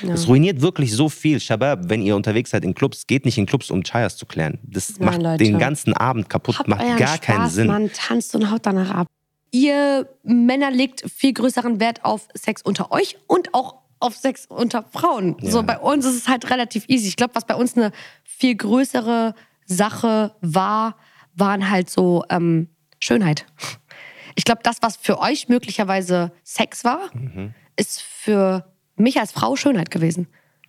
Das ruiniert wirklich so viel. Shabab, wenn ihr unterwegs seid in Clubs, geht nicht in Clubs, um Chayas zu klären. Das Nein, macht Leute. den ganzen Abend kaputt, Habt macht gar keinen Spaß, Sinn. Mann, tanzt und haut danach ab. Ihr Männer legt viel größeren Wert auf Sex unter euch und auch auf Sex unter Frauen. So bei uns ist es halt relativ easy. Ich glaube, was bei uns eine viel größere Sache war, waren halt so ähm, Schönheit. Ich glaube, das, was für euch möglicherweise Sex war, Mhm. ist für mich als Frau Schönheit gewesen.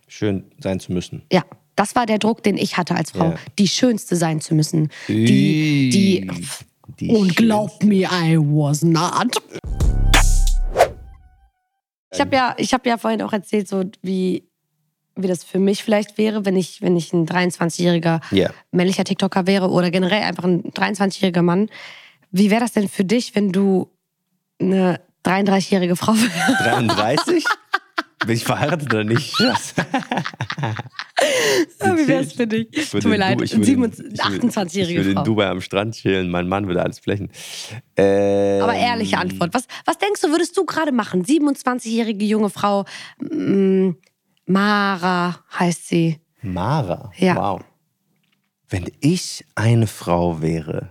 Schön sein zu müssen. Ja, das war der Druck, den ich hatte als Frau, Ja. die Schönste sein zu müssen. Die, die, Die und glaub mir, I was not. Ich habe ja, ich hab ja vorhin auch erzählt, so wie, wie das für mich vielleicht wäre, wenn ich, wenn ich ein 23-jähriger Ja. männlicher TikToker wäre oder generell einfach ein 23-jähriger Mann. Wie wäre das denn für dich, wenn du eine 33-jährige Frau wärst? 33? Bin ich verheiratet oder nicht? Wie wäre es für dich? Ich Tut mir leid, Du- ich würde in- eine ich würde- 28-jährige Ich würde in. Dubai am Strand chillen, mein Mann würde alles flächen. Ähm, Aber ehrliche Antwort. Was, was denkst du, würdest du gerade machen? 27-jährige junge Frau, mm, Mara heißt sie. Mara. Ja. Wow. Wenn ich eine Frau wäre.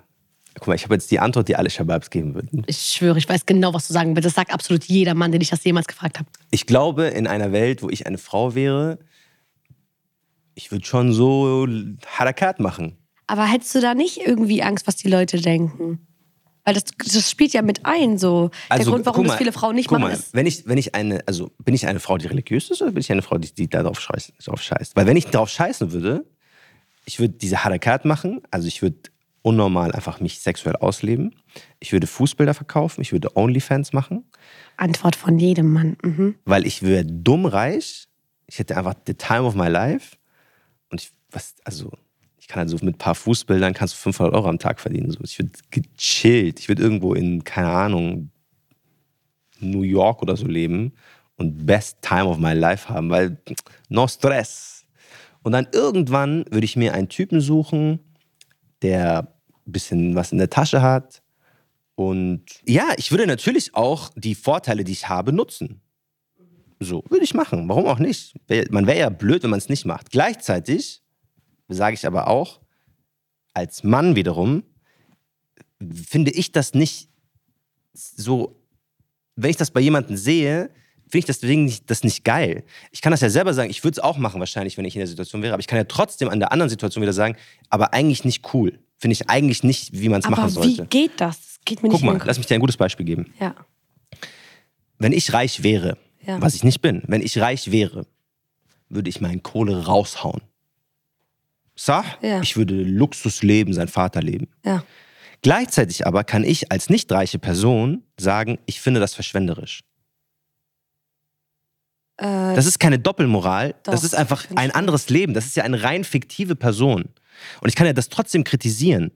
Guck mal, ich habe jetzt die Antwort, die alle Shababs geben würden. Ich schwöre, ich weiß genau, was du sagen willst. Das sagt absolut jeder Mann, den ich das jemals gefragt habe. Ich glaube, in einer Welt, wo ich eine Frau wäre, ich würde schon so Harakat machen. Aber hättest du da nicht irgendwie Angst, was die Leute denken? Weil das, das spielt ja mit ein, so. Der Grund, warum guck das mal, viele Frauen nicht machen, mal, ist. Wenn ich, wenn ich eine, also bin ich eine Frau, die religiös ist oder bin ich eine Frau, die, die da drauf scheißt, drauf scheißt? Weil wenn ich drauf scheißen würde, ich würde diese Harakat machen, also ich würde unnormal einfach mich sexuell ausleben. Ich würde Fußbilder verkaufen, ich würde Onlyfans machen, Antwort von jedem Mann. Mhm. weil ich wäre dumm reich. Ich hätte einfach the time of my life. Und ich, was, also, ich kann halt so mit ein paar Fußbildern kannst du 500 Euro am Tag verdienen. So. Ich würde gechillt. Ich würde irgendwo in, keine Ahnung, New York oder so leben und best time of my life haben, weil no stress. Und dann irgendwann würde ich mir einen Typen suchen, der ein bisschen was in der Tasche hat. Und ja, ich würde natürlich auch die Vorteile, die ich habe, nutzen. So, würde ich machen. Warum auch nicht? Man wäre ja blöd, wenn man es nicht macht. Gleichzeitig sage ich aber auch, als Mann wiederum, finde ich das nicht so, wenn ich das bei jemandem sehe, finde ich deswegen nicht, das nicht geil. Ich kann das ja selber sagen, ich würde es auch machen wahrscheinlich, wenn ich in der Situation wäre, aber ich kann ja trotzdem an der anderen Situation wieder sagen, aber eigentlich nicht cool. Finde ich eigentlich nicht, wie man es machen sollte. wie geht das? Das geht mir Guck nicht mal, lass mich dir ein gutes Beispiel geben. Ja. Wenn ich reich wäre, Ja. was ich nicht bin, wenn ich reich wäre, würde ich meine Kohle raushauen. So, Ja. ich würde Luxus leben, sein Vater leben. Ja. Gleichzeitig aber kann ich als nicht reiche Person sagen, ich finde das verschwenderisch. Äh, Das ist keine Doppelmoral, Doch, das ist einfach ein anderes Leben. Das ist ja eine rein fiktive Person. Und ich kann ja das trotzdem kritisieren.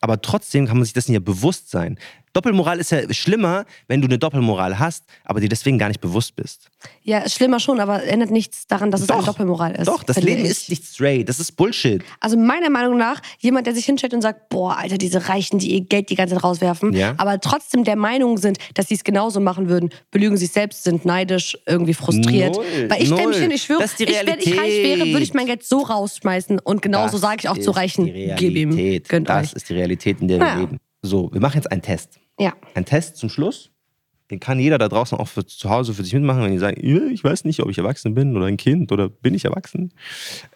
Aber trotzdem kann man sich dessen ja bewusst sein. Doppelmoral ist ja schlimmer, wenn du eine Doppelmoral hast, aber dir deswegen gar nicht bewusst bist. ja, schlimmer schon, aber ändert nichts daran, dass es eine Doppelmoral ist. Doch, das Leben ich. ist nicht straight, das ist Bullshit. Also meiner Meinung nach, jemand, der sich hinstellt und sagt, boah, Alter, diese Reichen, die ihr Geld die ganze Zeit rauswerfen, Ja. aber trotzdem der Meinung sind, dass sie es genauso machen würden, belügen sich selbst, sind neidisch, irgendwie frustriert. Null, Weil ich stelle mich hin, ich schwöre, ich, wenn ich reich wäre, würde ich mein Geld so rausschmeißen und genauso sage ich auch zu Reichen, gib ihm, gönnt Das euch. ist die Realität, in der wir Ja. leben. So, wir machen jetzt einen Test. Ja. Ein Test zum Schluss. Den kann jeder da draußen auch für, zu Hause für sich mitmachen, wenn die sagen, "Ja, ich weiß nicht, ob ich erwachsen bin oder ein Kind oder bin ich erwachsen.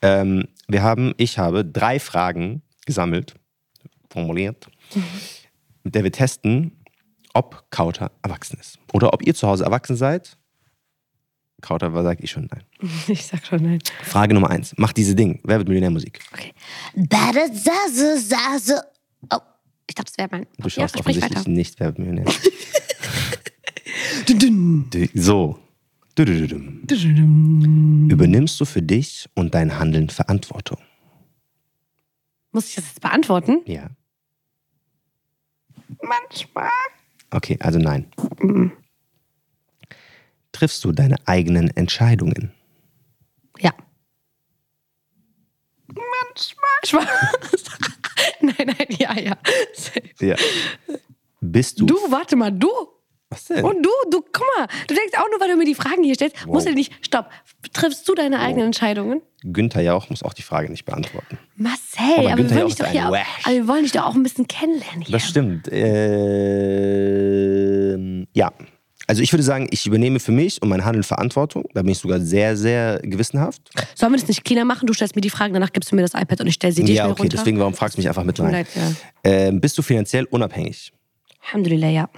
Ähm, wir haben, ich habe drei Fragen gesammelt, formuliert, mit der wir testen, ob Kauter erwachsen ist. Oder ob ihr zu Hause erwachsen seid. Kauter sage ich schon nein. Ich sag schon nein. Frage Nummer eins. Mach diese Ding. Wer wird Millionärmusik? Okay. Bada, sase, sase. Oh, ich dachte, das wäre mein. Du schaust ja, offensichtlich weiter. nicht Wer Millionär. So. Übernimmst du für dich und dein Handeln Verantwortung? Muss ich das jetzt beantworten? Ja. Manchmal. Okay, also nein. Mhm. Triffst du deine eigenen Entscheidungen? Ja. Manchmal. nein, nein, ja, ja. Ja. Bist du. Du, warte mal, du. Was denn? Und du, du, guck mal, du denkst auch nur, weil du mir die Fragen hier stellst, musst du nicht, stopp, triffst du deine eigenen Entscheidungen? Günther Jauch muss auch die Frage nicht beantworten. Marcel, Aber aber, wir wollen dich doch hier, auch- aber wir wollen dich doch auch ein bisschen kennenlernen hier. Das stimmt. Ähm, ja. Also ich würde sagen, ich übernehme für mich und mein Handeln Verantwortung. Da bin ich sogar sehr, sehr gewissenhaft. Sollen wir das nicht cleaner machen? Du stellst mir die Fragen, danach gibst du mir das iPad und ich stelle sie dir ja, okay, runter. deswegen, warum fragst du mich einfach mit rein? leid, ja. Ähm, bist du finanziell unabhängig? Alhamdulillah, ja.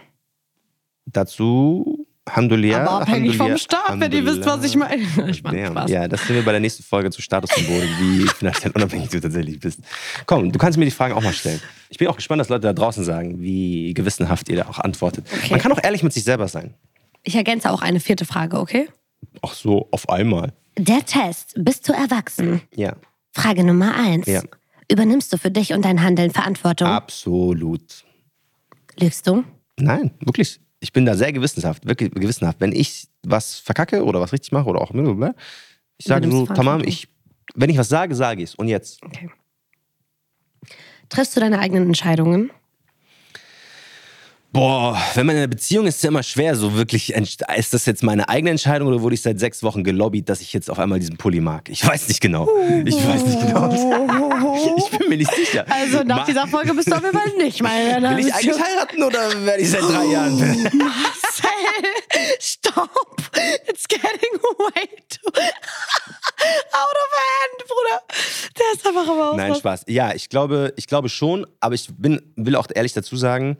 Dazu, Alhamdulillah. Aber abhängig vom Alhamdulillah, Staat, wenn ihr wisst, was ich meine. Ich. Spaß. Ja, das sehen wir bei der nächsten Folge zu Statussymbole, wie finanziell unabhängig du tatsächlich bist. Komm, du kannst mir die Fragen auch mal stellen. Ich bin auch gespannt, was Leute da draußen sagen, wie gewissenhaft ihr da auch antwortet. Okay. Man kann auch ehrlich mit sich selber sein. Ich ergänze auch eine vierte Frage, okay? Ach so, auf einmal. Der Test. Bist du erwachsen? Ja, Frage Nummer eins. Ja. Übernimmst du für dich und dein Handeln Verantwortung? absolut. Lügst du? Nein, wirklich. Ich bin da sehr gewissenhaft, wirklich gewissenhaft. Wenn ich was verkacke oder was richtig mache oder auch blablabla, ich sage so, tamam, ich, wenn ich was sage, sage ich es. Und jetzt? Okay. Triffst du deine eigenen Entscheidungen? Boah, wenn man in einer Beziehung ist, ist es ja immer schwer, so wirklich, ist das jetzt meine eigene Entscheidung oder wurde ich seit sechs Wochen gelobbyt, dass ich jetzt auf einmal diesen Pulli mag? Ich weiß nicht genau. Ich weiß nicht genau. Ich bin mir nicht sicher. Also nach Ma- dieser Folge bist du auf jeden Fall nicht meine Will ich eigentlich heiraten oder werde ich seit drei Jahren? Marcel, stop. It's getting way too out of hand, Bruder. Der ist einfach aus. Nein, Spaß. Ja, ich glaube, ich glaube schon, aber ich bin, will auch ehrlich dazu sagen,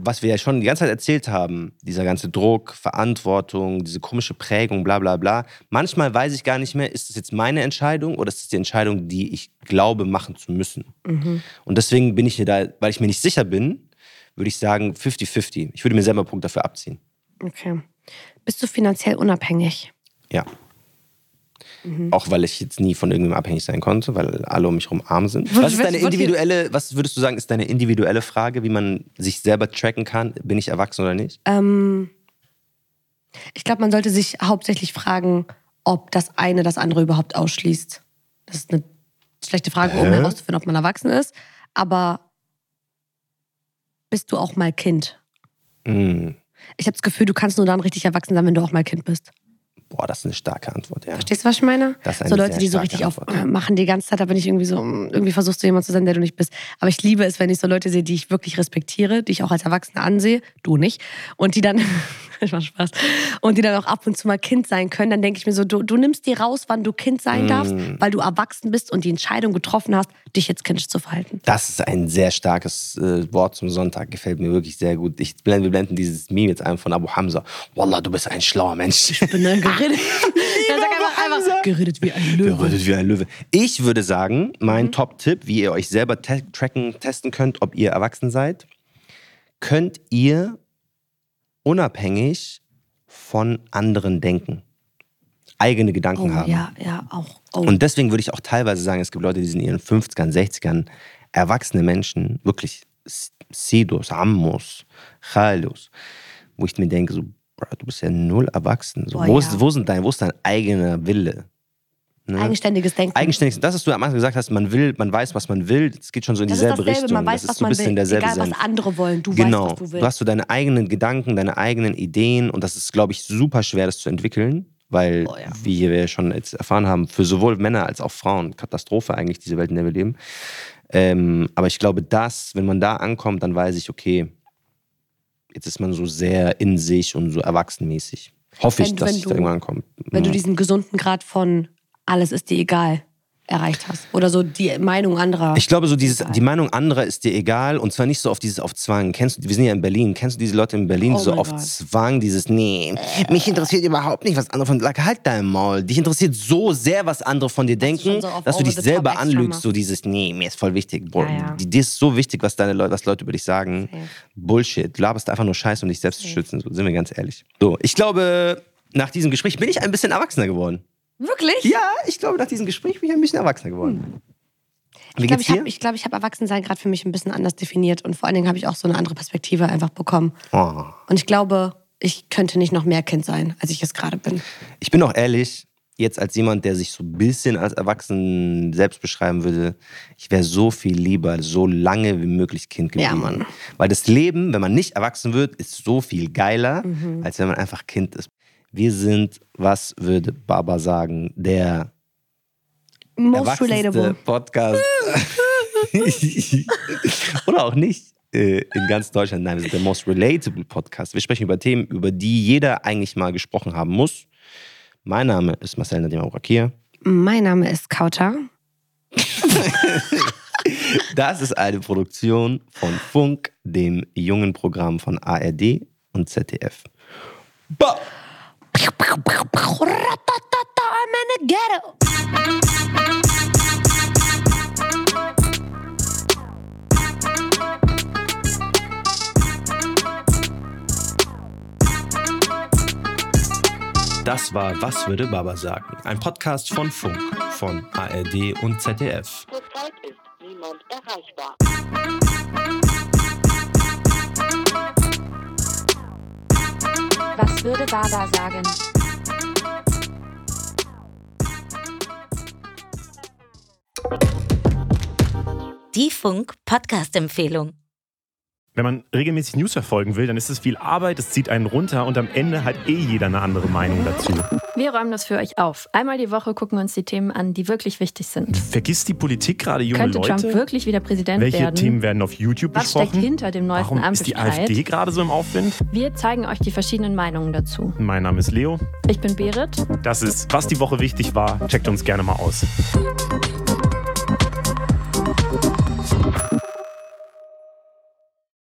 was wir ja schon die ganze Zeit erzählt haben, dieser ganze Druck, Verantwortung, diese komische Prägung, bla bla bla. Manchmal weiß ich gar nicht mehr, ist das jetzt meine Entscheidung oder ist das die Entscheidung, die ich glaube, machen zu müssen. Und deswegen bin ich hier da, weil ich mir nicht sicher bin, würde ich sagen 50-50. Ich würde mir selber einen Punkt dafür abziehen. Okay. Bist du finanziell unabhängig? Ja. Mhm. Auch weil ich jetzt nie von irgendjemandem abhängig sein konnte, weil alle um mich herum arm sind. Was ist deine individuelle, was würdest du sagen, ist deine individuelle Frage, wie man sich selber tracken kann? Bin ich erwachsen oder nicht? Ähm, ich glaube, man sollte sich hauptsächlich fragen, ob das eine das andere überhaupt ausschließt. Das ist eine schlechte Frage, um Hä? herauszufinden, ob man erwachsen ist. Aber bist du auch mal Kind? Hm. Ich habe das Gefühl, du kannst nur dann richtig erwachsen sein, wenn du auch mal Kind bist. Boah, das ist eine starke Antwort, ja. Verstehst du, was ich meine? Das ist eine so Leute, die so richtig auf Antwort. äh, machen die ganze Zeit, da bin ich irgendwie so, mm, irgendwie versuchst du jemand zu sein, der du nicht bist. Aber ich liebe es, wenn ich so Leute sehe, die ich wirklich respektiere, die ich auch als Erwachsene ansehe, du nicht, und die dann, ich mach Spaß, und die dann auch ab und zu mal Kind sein können, dann denke ich mir so, du, du nimmst dir raus, wann du Kind sein Mm. darfst, weil du erwachsen bist und die Entscheidung getroffen hast, dich jetzt kindisch zu verhalten. Das ist ein sehr starkes äh, Wort zum Sonntag. Gefällt mir wirklich sehr gut. Ich blende, wir blenden dieses Meme jetzt ein von Abu Hamza. Wallah, du bist ein schlauer Mensch. Ich bin dann geredet. Dann sag einfach, einfach geredet wie ein Löwe. Geredet wie ein Löwe. Ich würde sagen, mein Top-Tipp, wie ihr euch selber te tracken, testen könnt, ob ihr erwachsen seid, könnt ihr unabhängig von anderen denken. Eigene Gedanken Oh, haben. ja, ja, auch. Oh. Und deswegen würde ich auch teilweise sagen, es gibt Leute, die sind in ihren 50ern, 60ern, erwachsene Menschen, wirklich Sidos, Ammos, Chalos, wo ich mir denke, so, Bro, du bist ja null erwachsen. So, Boah, wo, ja. ist, wo, sind dein, wo ist dein eigener Wille? Ne? Eigenständiges Denken. Eigenständig, das, was du am Anfang gesagt hast, man will, man weiß, was man will, es geht schon so in das ist dieselbe dasselbe, Richtung. man weiß, das ist was so ein man will. Egal, was andere wollen, du Genau. weißt, was du Du willst. hast so deine eigenen Gedanken, deine eigenen Ideen und das ist, glaube ich, super schwer, das zu entwickeln, weil, Boah, ja. wie wir schon jetzt erfahren haben, für sowohl Männer als auch Frauen Katastrophe eigentlich, diese Welt, in der wir leben. Ähm, aber ich glaube, das, wenn man da ankommt, dann weiß ich, okay, jetzt ist man so sehr in sich und so erwachsenmäßig. Hoffe ich, Wenn- dass wenn ich du- da irgendwann ankomme. wenn du Ja. diesen gesunden Grad von alles ist dir egal erreicht hast. Oder so die Meinung anderer. Ich glaube, so dieses, die Meinung anderer ist dir egal und zwar nicht so auf dieses auf Zwang. Kennst du, wir sind ja in Berlin, kennst du diese Leute in Berlin, die Oh so auf Gott. Zwang, dieses, nee, mich interessiert überhaupt nicht, was andere von dir, like, halt dein Maul. Dich interessiert so sehr, was andere von dir denken, schon so dass du dich selber anlügst, so dieses, nee, mir ist voll wichtig. Ja, ja. Dir ist so wichtig, was deine Leute, was Leute über dich sagen. Safe. Bullshit. Du laberst einfach nur Scheiße, um dich selbst zu schützen. So, sind wir ganz ehrlich. So, ich glaube, nach diesem Gespräch bin ich ein bisschen erwachsener geworden. Wirklich? Ja, ich glaube, nach diesem Gespräch bin ich ein bisschen erwachsener geworden. Wie Ich glaube, ich habe glaub, hab Erwachsensein gerade für mich ein bisschen anders definiert und vor allen Dingen habe ich auch so eine andere Perspektive einfach bekommen. oh. Und ich glaube, ich könnte nicht noch mehr Kind sein, als ich es gerade bin. Ich bin auch ehrlich, jetzt als jemand, der sich so ein bisschen als Erwachsen selbst beschreiben würde, ich wäre so viel lieber so lange wie möglich Kind Ja, geblieben. Mann. Weil das Leben, wenn man nicht erwachsen wird, ist so viel geiler, Mhm. als wenn man einfach Kind ist. Wir sind, was würde Baba sagen, der Most relatable. Podcast. Oder auch nicht. äh, In ganz Deutschland. Nein, wir sind der most relatable Podcast. Wir sprechen über Themen, über die jeder eigentlich mal gesprochen haben muss. Mein Name ist Marcel Nadim Aurakir. Mein Name ist Kauta. Das ist eine Produktion von Funk, dem jungen Programm von ARD und ZDF. Bah! I'm in the ghetto. Das war Was würde Baba sagen? Ein Podcast von Funk, von ARD und ZDF. Würde Baba sagen? Die Funk-Podcast-Empfehlung. Wenn man regelmäßig News verfolgen will, dann ist es viel Arbeit, es zieht einen runter und am Ende hat eh jeder eine andere Meinung dazu. Wir räumen das für euch auf. Einmal die Woche gucken wir uns die Themen an, die wirklich wichtig sind. Vergisst die Politik gerade junge Könnte Leute? Trump wirklich wieder Präsident Welche werden? Themen werden auf YouTube Was steckt besprochen? hinter dem neuesten Warum ist die? AfD gerade so im Aufwind? Wir zeigen euch die verschiedenen Meinungen dazu. Mein Name ist Leo. Ich bin Berit. Das ist, was die Woche wichtig war. Checkt uns gerne mal aus.